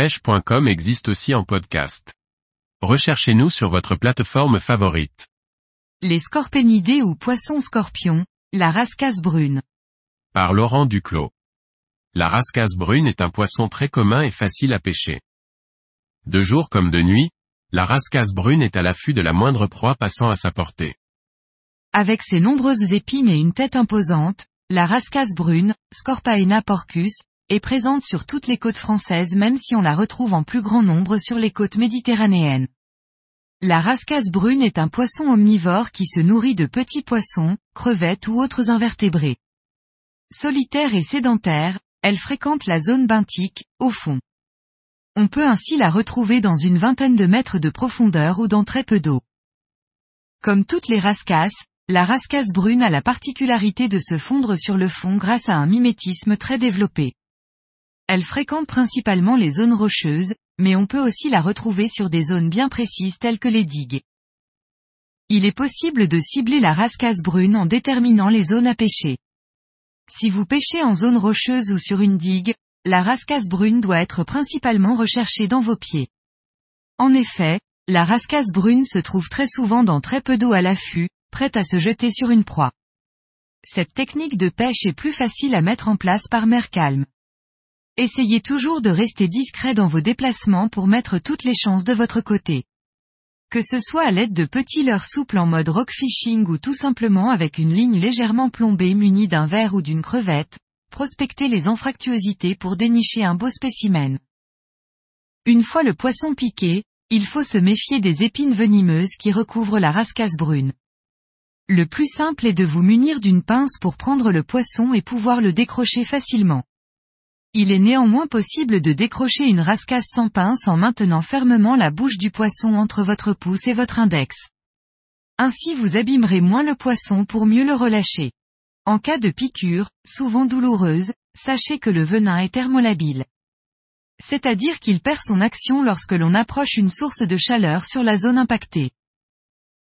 pêche.com existe aussi en podcast. Recherchez-nous sur votre plateforme favorite. Les scorpénidés ou poissons scorpions, la rascasse brune. Par Laurent Duclos. La rascasse brune est un poisson très commun et facile à pêcher. De jour comme de nuit, la rascasse brune est à l'affût de la moindre proie passant à sa portée. Avec ses nombreuses épines et une tête imposante, la rascasse brune, Scorpaena porcus, est présente sur toutes les côtes françaises même si on la retrouve en plus grand nombre sur les côtes méditerranéennes. La rascasse brune est un poisson omnivore qui se nourrit de petits poissons, crevettes ou autres invertébrés. Solitaire et sédentaire, elle fréquente la zone benthique, au fond. On peut ainsi la retrouver dans une vingtaine de mètres de profondeur ou dans très peu d'eau. Comme toutes les rascasses, la rascasse brune a la particularité de se fondre sur le fond grâce à un mimétisme très développé. Elle fréquente principalement les zones rocheuses, mais on peut aussi la retrouver sur des zones bien précises telles que les digues. Il est possible de cibler la rascasse brune en déterminant les zones à pêcher. Si vous pêchez en zone rocheuse ou sur une digue, la rascasse brune doit être principalement recherchée dans vos pieds. En effet, la rascasse brune se trouve très souvent dans très peu d'eau à l'affût, prête à se jeter sur une proie. Cette technique de pêche est plus facile à mettre en place par mer calme. Essayez toujours de rester discret dans vos déplacements pour mettre toutes les chances de votre côté. Que ce soit à l'aide de petits leurres souples en mode rock fishing ou tout simplement avec une ligne légèrement plombée munie d'un verre ou d'une crevette, prospectez les anfractuosités pour dénicher un beau spécimen. Une fois le poisson piqué, il faut se méfier des épines venimeuses qui recouvrent la rascasse brune. Le plus simple est de vous munir d'une pince pour prendre le poisson et pouvoir le décrocher facilement. Il est néanmoins possible de décrocher une rascasse sans pince en maintenant fermement la bouche du poisson entre votre pouce et votre index. Ainsi vous abîmerez moins le poisson pour mieux le relâcher. En cas de piqûre, souvent douloureuse, sachez que le venin est thermolabile. C'est-à-dire qu'il perd son action lorsque l'on approche une source de chaleur sur la zone impactée.